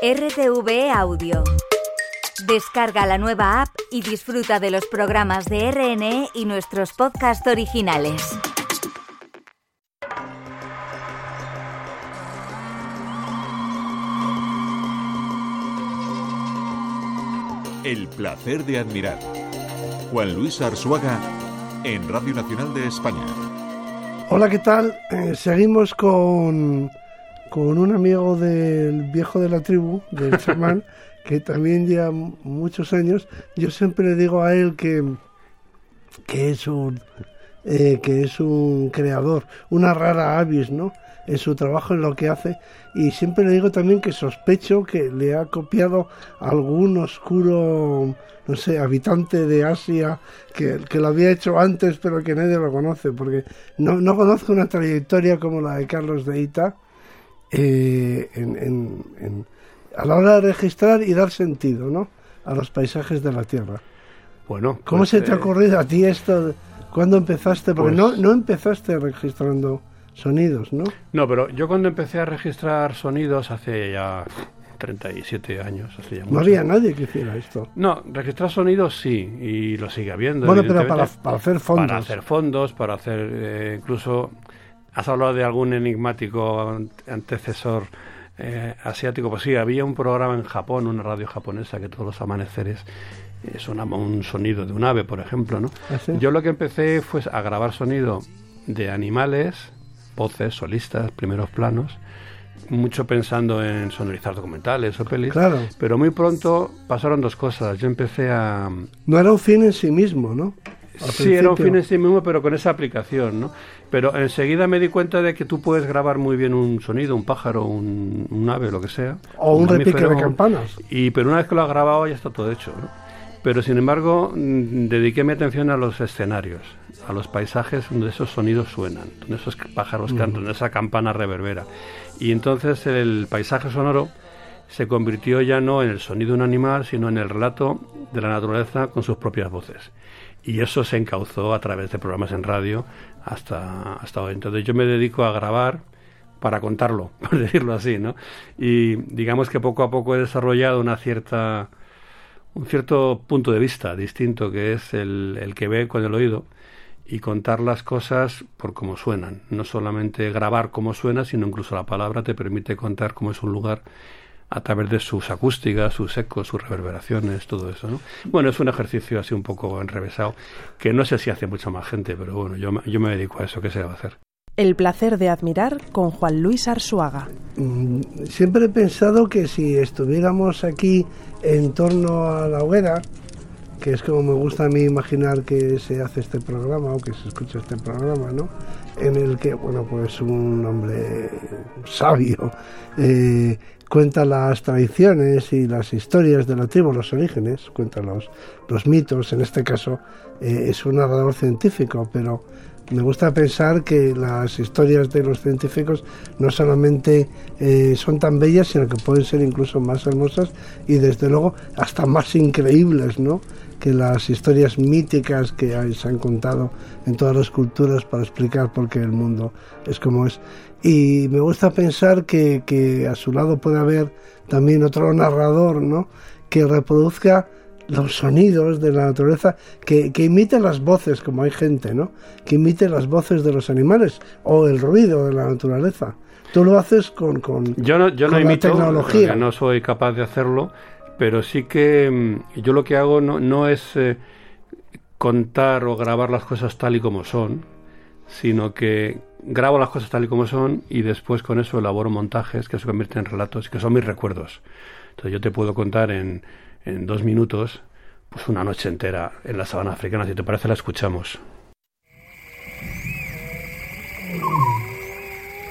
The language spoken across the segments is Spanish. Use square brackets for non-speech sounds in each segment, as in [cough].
RTV Audio. Descarga la nueva app y disfruta de los programas de RNE y nuestros podcasts originales. El placer de admirar. Juan Luis Arzuaga en Radio Nacional de España. Hola, ¿qué tal? Eh, seguimos con, con un amigo del viejo de la tribu, del [laughs] chamán, que también lleva muchos años. Yo siempre le digo a él que, que es un eh, que es un creador, una rara avis, ¿no? En su trabajo, en lo que hace. Y siempre le digo también que sospecho que le ha copiado algún oscuro, no sé, habitante de Asia que, que lo había hecho antes, pero que nadie lo conoce, porque no, no conozco una trayectoria como la de Carlos de Ita eh, en, en, en, a la hora de registrar y dar sentido, ¿no? A los paisajes de la Tierra. Bueno, ¿Cómo pues, se te ha eh, ocurrido a ti esto? ¿Cuándo empezaste? Porque Pues- no, no empezaste registrando sonidos, ¿no? No, pero yo cuando empecé a registrar sonidos hace ya 37 años, hace ya No mucho. había nadie que hiciera esto. No, registrar sonidos sí, y lo sigue habiendo. Bueno, pero para, para hacer fondos. Para hacer fondos, para hacer eh, incluso... Has hablado de algún enigmático ant- antecesor eh, asiático. Pues sí, había un programa en Japón, una radio japonesa, que todos los amaneceres eh, sonaba un sonido de un ave, por ejemplo, ¿no? ¿Ah, sí? Yo lo que empecé fue a grabar sonido de animales, voces, solistas, primeros planos, mucho pensando en sonorizar documentales o pelis. Claro. Pero muy pronto pasaron dos cosas. Yo empecé a, No era un fin en sí mismo, ¿no? Sí, era un fin en sí mismo, pero con esa aplicación, ¿no? Pero enseguida me di cuenta de que tú puedes grabar muy bien un sonido, un pájaro, un, un ave, lo que sea. O un repique de campanas. Y pero una vez que lo has grabado ya está todo hecho, ¿no? Pero sin embargo, mm, dediqué mi atención a los escenarios, a los paisajes donde esos sonidos suenan, donde esos pájaros cantan, donde esa campana reverbera. Y entonces el paisaje sonoro se convirtió ya no en el sonido de un animal, sino en el relato de la naturaleza con sus propias voces. Y eso se encauzó a través de programas en radio hasta, hasta hoy. Entonces yo me dedico a grabar para contarlo, [laughs] por decirlo así, ¿no? Y digamos que poco a poco he desarrollado una cierta un cierto punto de vista distinto que es el, el que ve con el oído y contar las cosas por cómo suenan. No solamente grabar cómo suena, sino incluso la palabra te permite contar cómo es un lugar a través de sus acústicas, sus ecos, sus reverberaciones, todo eso, ¿no? Bueno, es un ejercicio así un poco enrevesado, que no sé si hace mucha más gente, pero bueno, yo, me- yo me dedico a eso, ¿qué se va a hacer? El placer de admirar con Juan Luis Arsuaga. Mm, Siempre he pensado que si estuviéramos aquí en torno a la hoguera, que es como me gusta a mí imaginar que se hace este programa o que se escucha este programa, ¿no? En el que, bueno, pues un hombre sabio eh, cuenta las tradiciones y las historias de la tribu, los orígenes, cuenta los, los mitos, en este caso eh, es un narrador científico, pero me gusta pensar que las historias de los científicos no solamente eh, son tan bellas, sino que pueden ser incluso más hermosas y desde luego hasta más increíbles, ¿no? Que las historias míticas que hay- se han contado en todas las culturas para explicar por qué el mundo es como es. Y me gusta pensar que, que a su lado puede haber también otro narrador, ¿no? Que reproduzca los sonidos de la naturaleza, que, que imite las voces, como hay gente, ¿no? Que imite las voces de los animales o el ruido de la naturaleza. Tú lo haces con... con Yo no, yo no con la imito, tecnología. no soy capaz de hacerlo, pero sí que mm, yo lo que hago no, no es eh, contar o grabar las cosas tal y como son, sino que grabo las cosas tal y como son y después con eso elaboro montajes que se convierten en relatos que son mis recuerdos. Entonces yo te puedo contar en, en dos minutos pues una noche entera en la sabana africana. Si te parece la escuchamos.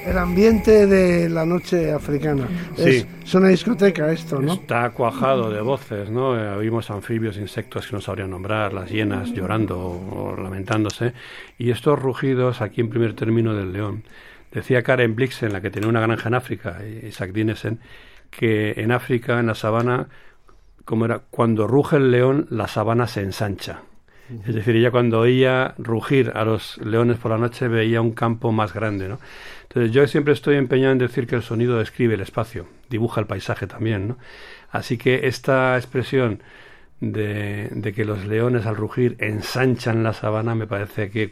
El ambiente de la noche africana. Sí. Es, es una discoteca esto, ¿no? Está cuajado de voces, ¿no? Eh, Oímos anfibios, insectos que no sabrían nombrar, las hienas llorando o, lamentándose, y estos rugidos aquí en primer término del león. Decía Karen Blixen, la que tenía una granja en África, y Isaac Dinesen, que en África, en la sabana, como era, cuando ruge el león, la sabana se ensancha. Es decir, ella cuando oía rugir a los leones por la noche veía un campo más grande, ¿no? Entonces yo siempre estoy empeñado en decir que el sonido describe el espacio, dibuja el paisaje también, ¿no? Así que esta expresión de, de que los leones al rugir ensanchan la sabana me parece que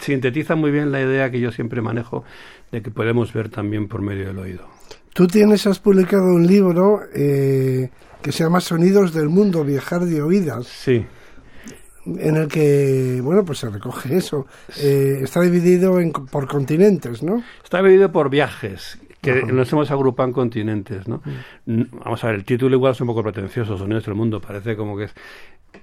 sintetiza muy bien la idea que yo siempre manejo de que podemos ver también por medio del oído. Tú tienes, has publicado un libro eh, que se llama Sonidos del Mundo, Viajar de Oídas. Sí. En el que, bueno, pues se recoge eso. Eh, está dividido en, por continentes, ¿no? Está dividido por viajes que nos hemos agrupado en continentes, ¿no? Mm. Vamos a ver, el título igual es un poco pretencioso, Sonidos del Mundo, parece como que es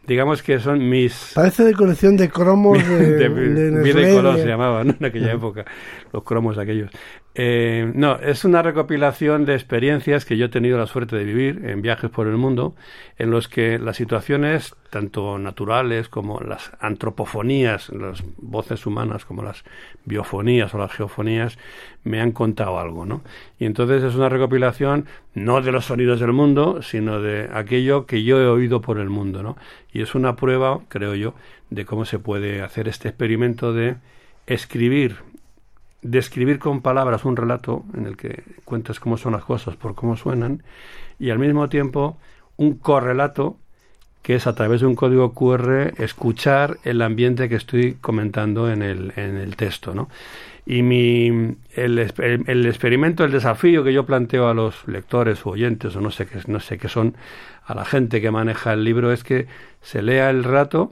digamos que son mis... Parece de colección de cromos [laughs] de, vida y color se llamaba en aquella época, los cromos aquellos. Eh, no, es una recopilación de experiencias que yo he tenido la suerte de vivir en viajes por el mundo, en los que las situaciones, tanto naturales como las antropofonías, las voces humanas, como las biofonías o las geofonías, me han contado algo, ¿no? Y entonces es una recopilación no de los sonidos del mundo, sino de aquello que yo he oído por el mundo, ¿no? Y es una prueba, creo yo, de cómo se puede hacer este experimento de escribir, describir con palabras un relato en el que cuentas cómo son las cosas por cómo suenan, y al mismo tiempo un correlato que es a través de un código QR escuchar el ambiente que estoy comentando en el, en el texto, ¿no? Y mi, el, el, experimento, el desafío que yo planteo a los lectores o oyentes, o no sé qué, no sé qué son, a la gente que maneja el libro, es que se lea el rato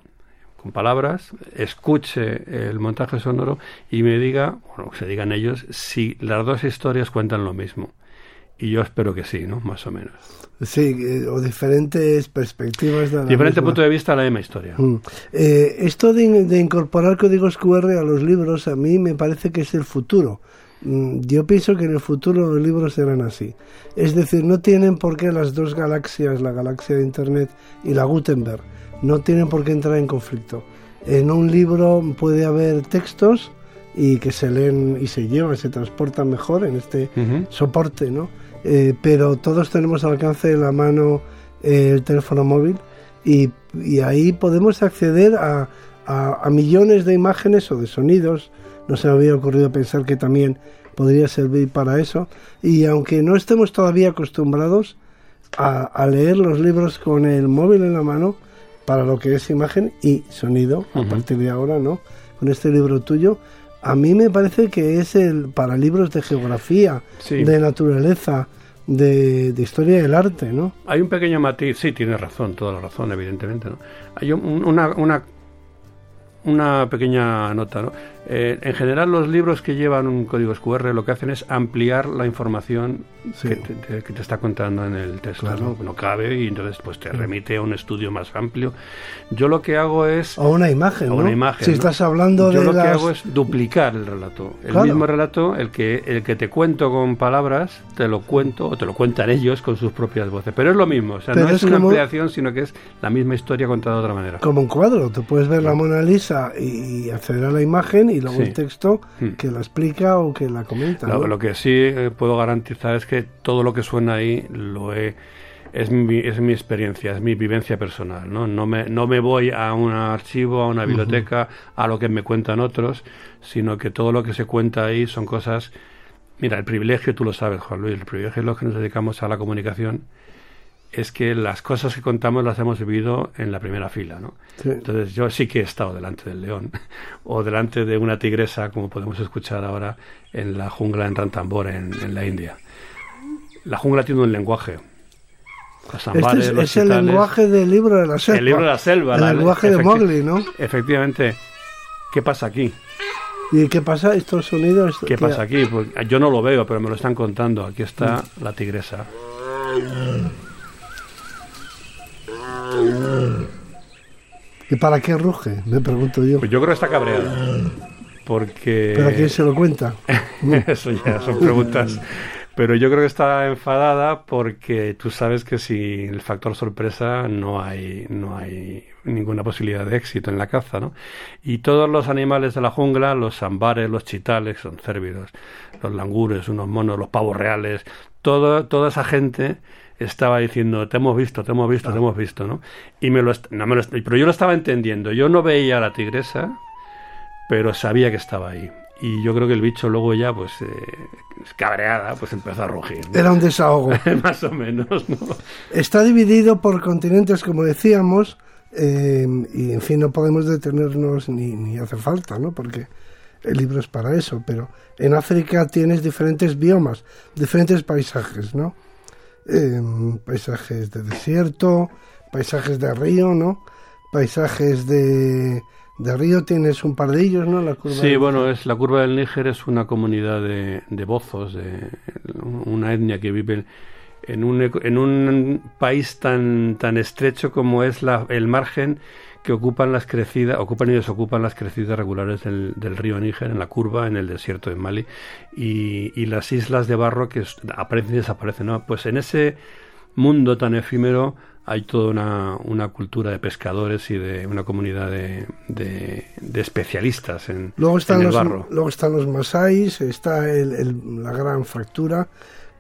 con palabras, escuche el montaje sonoro y me diga, bueno, se digan ellos, si las dos historias cuentan lo mismo. Y yo espero que sí, ¿no? Más o menos. Sí, eh, o diferentes perspectivas de la Diferente punto de vista de la misma historia. Mm. Eh, esto de, incorporar códigos QR a los libros a mí me parece que es el futuro. Mm, yo pienso que en el futuro los libros serán así. Es decir, no tienen por qué las dos galaxias, la galaxia de Internet y la Gutenberg, no tienen por qué entrar en conflicto. En un libro puede haber textos y que se leen y se llevan, se transportan mejor en este soporte, ¿no? Eh, pero todos tenemos al alcance de la mano eh, el teléfono móvil y, ahí podemos acceder a, a, millones de imágenes o de sonidos. No se me había ocurrido pensar que también podría servir para eso. Y aunque no estemos todavía acostumbrados a, leer los libros con el móvil en la mano, para lo que es imagen y sonido, a partir de ahora, ¿no? Con este libro tuyo, a mí me parece que es el para libros de geografía, de naturaleza, de, historia del arte, ¿no? Hay un pequeño matiz, sí, tiene razón, toda la razón, evidentemente, ¿no? Hay una, una, una pequeña nota, ¿no? Eh, en general, los libros que llevan un código QR lo que hacen es ampliar la información que, te, está contando en el texto. ¿no? cabe y entonces pues te remite a un estudio más amplio. Yo lo que hago es... O una imagen, una imagen. Si estás hablando Yo de lo que hago es duplicar el relato. El mismo relato, el que, el que te cuento con palabras, te lo cuento o te lo cuentan ellos con sus propias voces. Pero es lo mismo, o sea, no es, una ampliación, sino que es la misma historia contada de otra manera. Como un cuadro, tú puedes ver la Mona Lisa y acceder a la imagen y luego el texto hmm. que la explica o que la comenta. Lo, que sí eh, puedo garantizar es que todo lo que suena ahí lo he, es, mi, es mi experiencia, es mi vivencia personal. ¿no? No, me, no me voy a un archivo, a una biblioteca, a lo que me cuentan otros, sino que todo lo que se cuenta ahí son cosas... Mira, el privilegio, tú lo sabes, Juan Luis, el privilegio es lo que nos dedicamos a la comunicación es que las cosas que contamos las hemos vivido en la primera fila, ¿no? Entonces yo sí que he estado delante del león [laughs] o delante de una tigresa, como podemos escuchar ahora en la jungla en Ranthambore, en, la India. La jungla tiene un lenguaje. Este es, el lenguaje del libro de la selva. El libro de la selva. El lenguaje de Mowgli, ¿no? Efectivamente. ¿Qué pasa aquí? ¿Y qué pasa estos sonidos? ¿Qué pasa aquí? Pues yo no lo veo, pero me lo están contando. Aquí está la tigresa. ¿Y para qué ruge? Me pregunto yo. Pues yo creo que está cabreada. Porque. ¿Pero a quién se lo cuenta? [laughs] Eso ya son preguntas Pero yo creo que está enfadada porque tú sabes que sin el factor sorpresa no hay, no hay ninguna posibilidad de éxito en la caza, ¿no? Y todos los animales de la jungla, los sambares, los chitales, son cérvidos, los langures, unos monos, los pavos reales, todo, toda esa gente estaba diciendo, te hemos visto, te hemos visto, te hemos visto, ¿no? Y me lo, no me lo, pero yo lo estaba entendiendo. Yo no veía a la tigresa, pero sabía que estaba ahí. Y yo creo que el bicho luego ya, pues, eh, cabreada, pues empezó a rugir. Era un desahogo. [laughs] Más o menos, ¿no? Está dividido por continentes, como decíamos, eh, y en fin, no podemos detenernos ni, ni hace falta, ¿no? Porque el libro es para eso, pero en África tienes diferentes biomas, diferentes paisajes, ¿no? Eh, paisajes de desierto, paisajes de río, ¿no? Paisajes de, de río tienes un par de ellos, ¿no? La curva sí, bueno, es la curva del Níger es una comunidad de, de bozos, de una etnia que vive en un, en un país tan, tan estrecho como es la, el margen que ocupan las crecidas, ocupan y desocupan las crecidas regulares del, del, río Níger en la curva, en el desierto de Mali, y, y las islas de barro que aparecen y desaparecen. ¿no? Pues en ese mundo tan efímero hay toda una, una, cultura de pescadores y de una comunidad de, de, de especialistas en, luego están en el los, barro. Luego están los masáis, está el, el, la gran fractura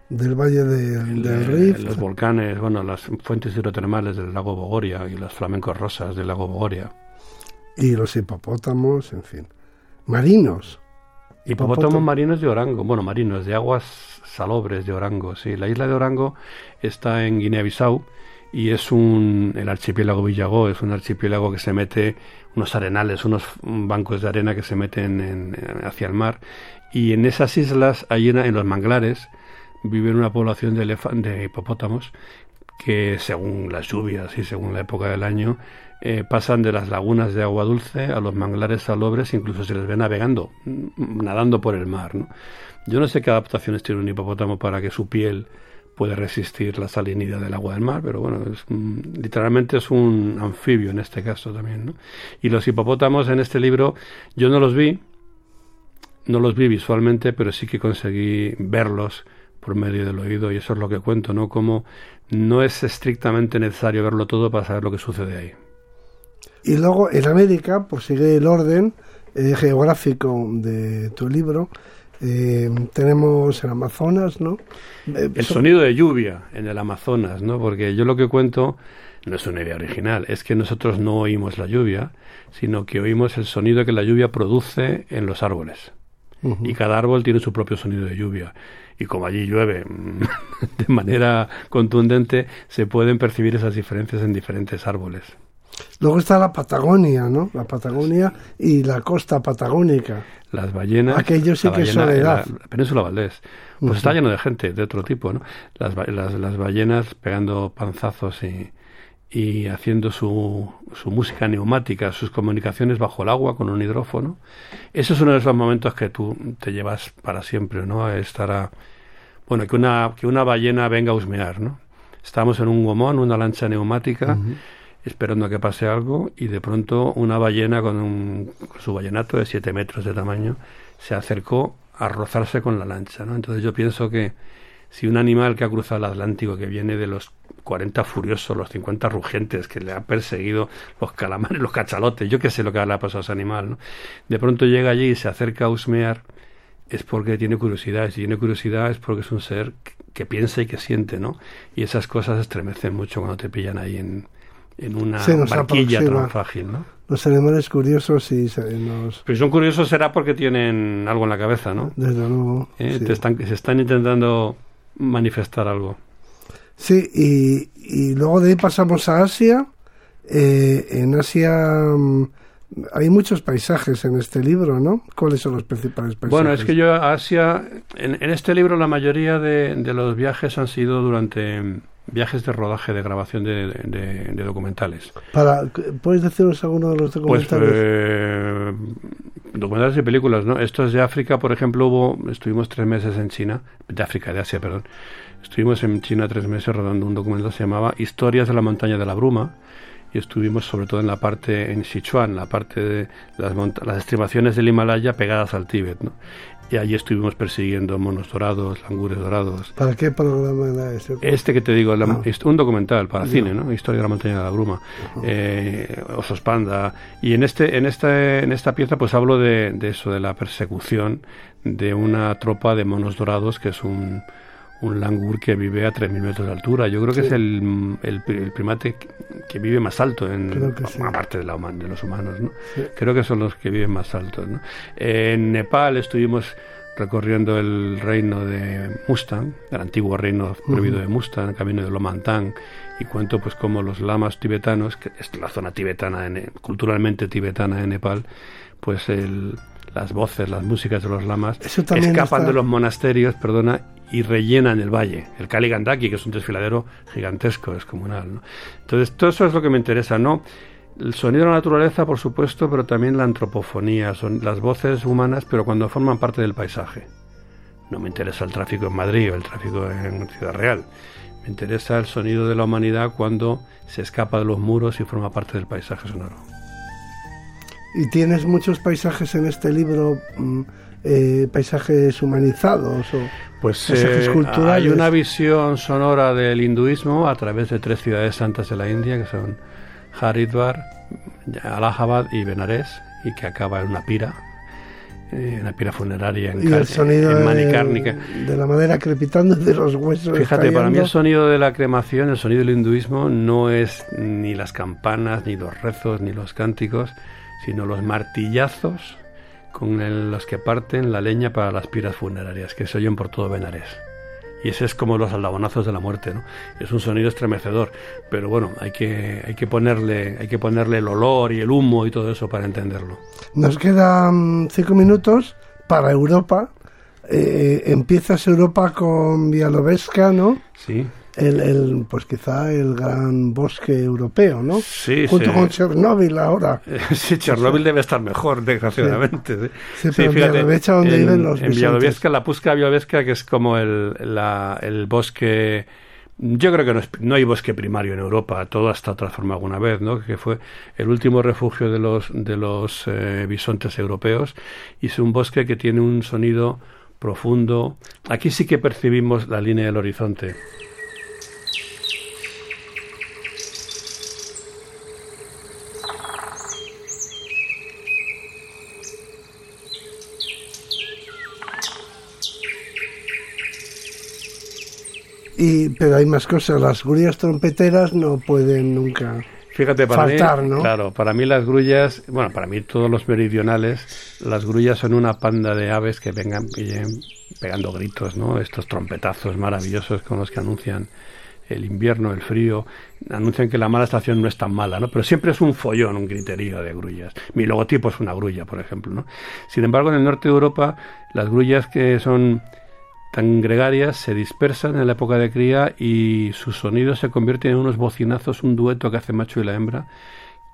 del Valle de, el, del Rif. Los volcanes, bueno, las fuentes hidrotermales del lago Bogoria y los flamencos rosas del lago Bogoria. Y los hipopótamos, en fin. Marinos. Hipopótamos marinos de Orango, bueno, marinos de aguas salobres de Orango, sí. La isla de Orango está en Guinea-Bissau y es un el archipiélago Villagó, es un archipiélago que se mete unos arenales, unos bancos de arena que se meten en, hacia el mar y en esas islas hay en, en los manglares viven una población de, de hipopótamos que según las lluvias y según la época del año eh, pasan de las lagunas de agua dulce a los manglares salobres, incluso se les ve navegando, nadando por el mar. ¿no? Yo no sé qué adaptaciones tiene un hipopótamo para que su piel pueda resistir la salinidad del agua del mar, pero bueno, es, literalmente es un anfibio en este caso también. ¿no? Y los hipopótamos en este libro yo no los vi, no los vi visualmente, pero sí que conseguí verlos por medio del oído y eso es lo que cuento, ¿no? Como no es estrictamente necesario verlo todo para saber lo que sucede ahí. Y luego en América, pues sigue el orden eh, geográfico de tu libro. Eh, tenemos el Amazonas, ¿no? Eh, el sonido de lluvia en el Amazonas, ¿no? Porque yo lo que cuento no es una idea original, es que nosotros no oímos la lluvia, sino que oímos el sonido que la lluvia produce en los árboles. Uh -huh. Y cada árbol tiene su propio sonido de lluvia y como allí llueve [laughs] de manera contundente, se pueden percibir esas diferencias en diferentes árboles. Luego está la Patagonia, ¿no? La Patagonia y la costa patagónica. Las ballenas. Aquello sí que es soledad. La, la Península Valdés. Pues uh -huh. está lleno de gente de otro tipo, ¿no? Las, las, las ballenas pegando panzazos y, y haciendo su, su, música neumática, sus comunicaciones bajo el agua con un hidrófono. Eso es uno de esos momentos que tú te llevas para siempre, ¿no? Estar a, bueno, que una, que una ballena venga a husmear, ¿no? Estamos en un gomón, una lancha neumática, uh -huh. esperando a que pase algo, y de pronto una ballena con, un, con su ballenato de 7 metros de tamaño se acercó a rozarse con la lancha, ¿no? Entonces yo pienso que si un animal que ha cruzado el Atlántico, que viene de los 40 furiosos, los 50 rugientes que le han perseguido, los calamares, los cachalotes, yo qué sé lo que le ha pasado a ese animal, ¿no? De pronto llega allí y se acerca a husmear, es porque tiene curiosidad, y si tiene curiosidad es porque es un ser que piensa y que siente, ¿no? Y esas cosas estremecen mucho cuando te pillan ahí en, en una barquilla tan frágil, ¿no? Los animales curiosos y nos... Pero si son curiosos será porque tienen algo en la cabeza, ¿no? Desde luego. ¿Eh? Sí. Te están, se están intentando manifestar algo. Sí, y, y luego de ahí pasamos a Asia. Eh, en Asia um, hay muchos paisajes en este libro, ¿no? ¿Cuáles son los principales paisajes? Bueno, es que yo Asia, en, en este libro la mayoría de, de, los viajes han sido durante viajes de rodaje, de grabación de, de, de documentales. Para, ¿Puedes decirnos alguno de los documentales? Pues, eh, documentales y películas, ¿no? Estos de África, por ejemplo, hubo, estuvimos tres meses en China, de África, de Asia, perdón. Estuvimos en China tres meses rodando un documental que se llamaba Historias de la montaña de la bruma, y estuvimos sobre todo en la parte, en Sichuan, la parte de las, las estribaciones del Himalaya pegadas al Tíbet, ¿no? y allí estuvimos persiguiendo monos dorados, langures dorados. ¿Para qué programa era ese? Este que te digo, ah. un documental para cine, ¿no? Historia de la montaña de la bruma, eh, osos panda. Y en este, en esta, en esta pieza, pues hablo de, de eso, de la persecución de una tropa de monos dorados que es un un langur que vive a 3.000 metros de altura. Yo creo que es el, el, primate que vive más alto, en, aparte de, la, de los humanos. ¿no? Creo que son los que viven más altos. ¿no? En Nepal estuvimos recorriendo el reino de Mustang, el antiguo reino prohibido de Mustang, el camino de Lomantang, y cuento pues cómo los lamas tibetanos, que es la zona tibetana, culturalmente tibetana de Nepal, pues el, las voces, las músicas de los lamas escapan de los monasterios, perdona, y rellenan el valle. El Kali Gandaki, que es un desfiladero gigantesco, descomunal. ¿no? Entonces, todo eso es lo que me interesa, ¿no? El sonido de la naturaleza, por supuesto, pero también la antropofonía, son las voces humanas, pero cuando forman parte del paisaje. No me interesa el tráfico en Madrid o el tráfico en Ciudad Real. Me interesa el sonido de la humanidad cuando se escapa de los muros y forma parte del paisaje sonoro. ¿Y tienes muchos paisajes en este libro? Mm, eh, paisajes humanizados o pues eh, hay una visión sonora del hinduismo a través de tres ciudades santas de la India que son Haridwar, Allahabad y Benares y que acaba en una pira eh, una pira funeraria en, y el sonido de, la madera crepitando de los huesos fíjate para mí el sonido de la cremación el sonido del hinduismo no es ni las campanas ni los rezos ni los cánticos sino los martillazos con los que parten la leña para las piras funerarias, que se oyen por todo Benares. Y ese es como los aldabonazos de la muerte, ¿no? Es un sonido estremecedor, pero bueno, hay que, hay que, ponerle, hay que ponerle el olor y el humo y todo eso para entenderlo. Nos quedan cinco minutos para Europa. Eh, empiezas Europa con Bialobesca, ¿no? Sí el, el, pues quizá el gran bosque europeo, ¿no? Sí, Junto con Chernóbil ahora. [laughs] Sí, Chernóbil debe estar mejor, desgraciadamente. Sí, pero fíjate, donde en, viven los En Bielorrusia, la Pusca Bielorrusia, que es como el, la, el bosque... Yo creo que no, no, hay bosque primario en Europa, todo estado transformado alguna vez, ¿no? Que fue el último refugio de los, de los eh, bisontes europeos y es un bosque que tiene un sonido profundo. Aquí sí que percibimos la línea del horizonte. Y, pero hay más cosas, las grullas trompeteras no pueden nunca Fíjate, para faltar, mí, ¿no? Claro, para mí las grullas, bueno, para mí todos los meridionales, las grullas son una panda de aves que vengan pegando gritos, ¿no? Estos trompetazos maravillosos con los que anuncian el invierno, el frío, anuncian que la mala estación no es tan mala, ¿no? Pero siempre es un follón, un griterío de grullas. Mi logotipo es una grulla, por ejemplo, ¿no? Sin embargo, en el norte de Europa, las grullas que son tan gregarias se dispersan en la época de cría y sus sonidos se convierten en unos bocinazos, un dueto que hace macho y la hembra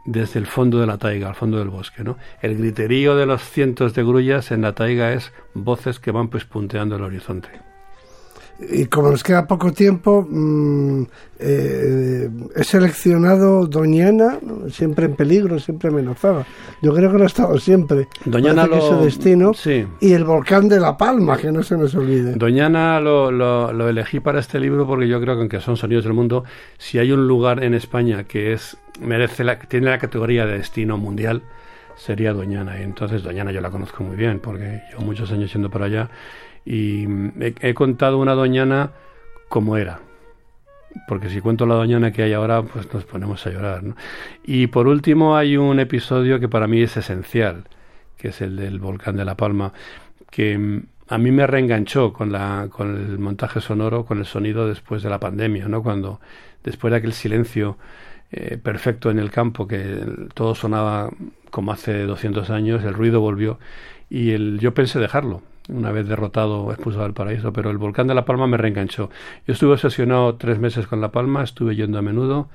desde el fondo de la taiga, al fondo del bosque. ¿no? El griterío de los cientos de grullas en la taiga es voces que van pues punteando el horizonte y como nos queda poco tiempo, mm, eh, he seleccionado Doñana, siempre en peligro, siempre amenazada. Yo creo que lo ha estado siempre. Doñana lo... su destino. Y el volcán de La Palma, que no se nos olvide. Doñana lo, lo, elegí para este libro porque yo creo que aunque son sonidos del mundo, si hay un lugar en España que es merece la, tiene la categoría de destino mundial, sería Doñana. Y entonces Doñana yo la conozco muy bien porque llevo muchos años yendo por allá y he, contado una doñana como era. Porque si cuento la doñana que hay ahora, pues nos ponemos a llorar. Y por último hay un episodio que para mí es esencial, que es el del volcán de La Palma, que mm, a mí me reenganchó con, la, con el montaje sonoro, con el sonido después de la pandemia, ¿no? Cuando después de aquel silencio eh, perfecto en el campo, que todo sonaba como hace 200 años, el ruido volvió y yo pensé dejarlo una vez derrotado, expulsado del paraíso, pero el volcán de La Palma me reenganchó. Yo estuve obsesionado tres meses con La Palma, estuve yendo a menudo,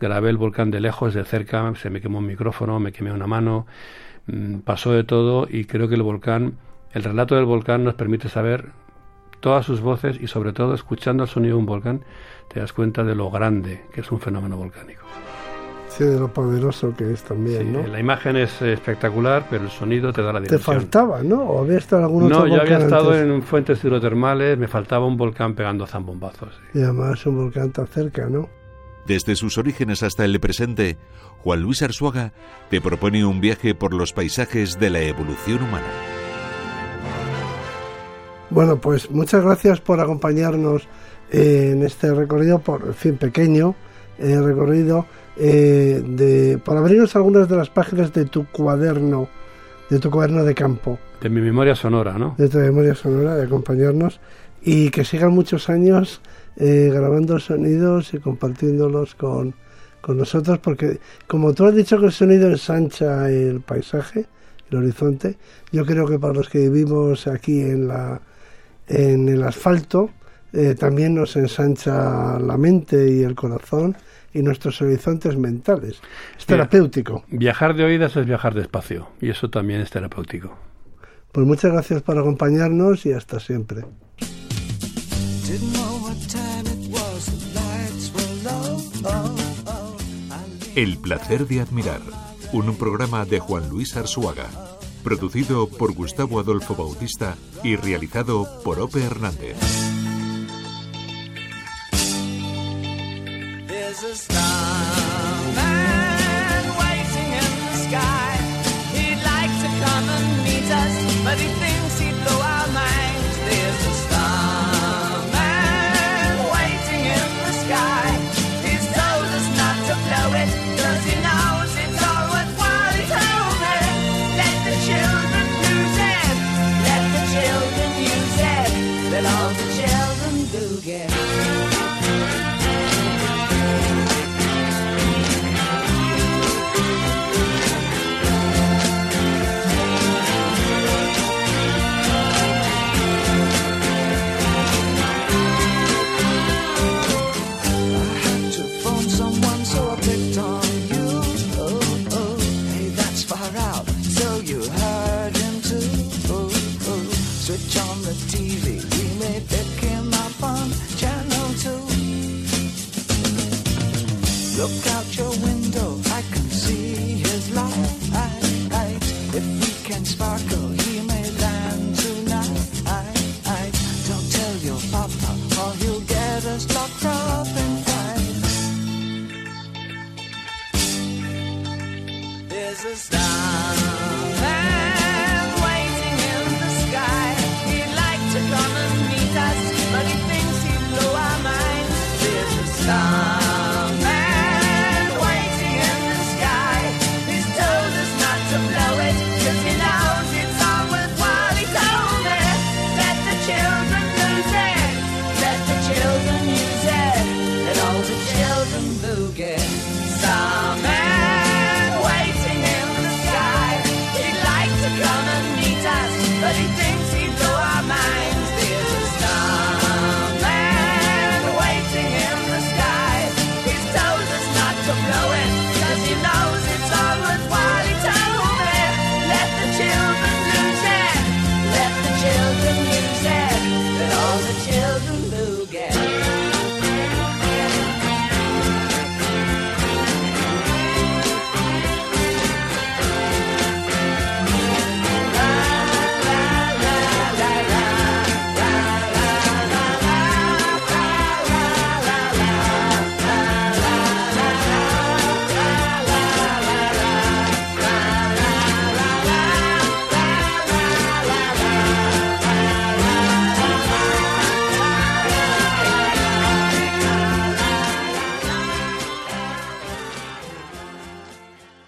grabé el volcán de lejos, de cerca, se me quemó un micrófono, me quemé una mano, mm, pasó de todo y creo que el volcán, el relato del volcán nos permite saber todas sus voces y sobre todo escuchando el sonido de un volcán te das cuenta de lo grande que es un fenómeno volcánico. de lo poderoso que es también, ¿no? La imagen es espectacular, pero el sonido te da la dimensión. Te faltaba, ¿no? ¿O había estado en algún no, otro No, yo había estado en fuentes hidrotermales, me faltaba un volcán pegando zambombazos. Y además un volcán tan cerca, ¿no? Desde sus orígenes hasta el presente, Juan Luis Arzuaga te propone un viaje por los paisajes de la evolución humana. Bueno, pues muchas gracias por acompañarnos en este recorrido, por fin pequeño eh, recorrido, eh, de, por abrirnos algunas de las páginas de tu cuaderno, de tu cuaderno de campo. De mi memoria sonora, ¿no? De tu memoria sonora, de acompañarnos y que sigan muchos años eh, grabando sonidos y compartiéndolos con, con nosotros, porque como tú has dicho que el sonido ensancha el paisaje, el horizonte, yo creo que para los que vivimos aquí en la en el asfalto, eh, también nos ensancha la mente y el corazón y nuestros horizontes mentales. Es terapéutico. Viajar de oídas es viajar despacio y eso también es terapéutico. Pues muchas gracias por acompañarnos y hasta siempre. El placer de admirar, un programa de Juan Luis Arzuaga. Producido por Gustavo Adolfo Bautista y realizado por Ope Hernández.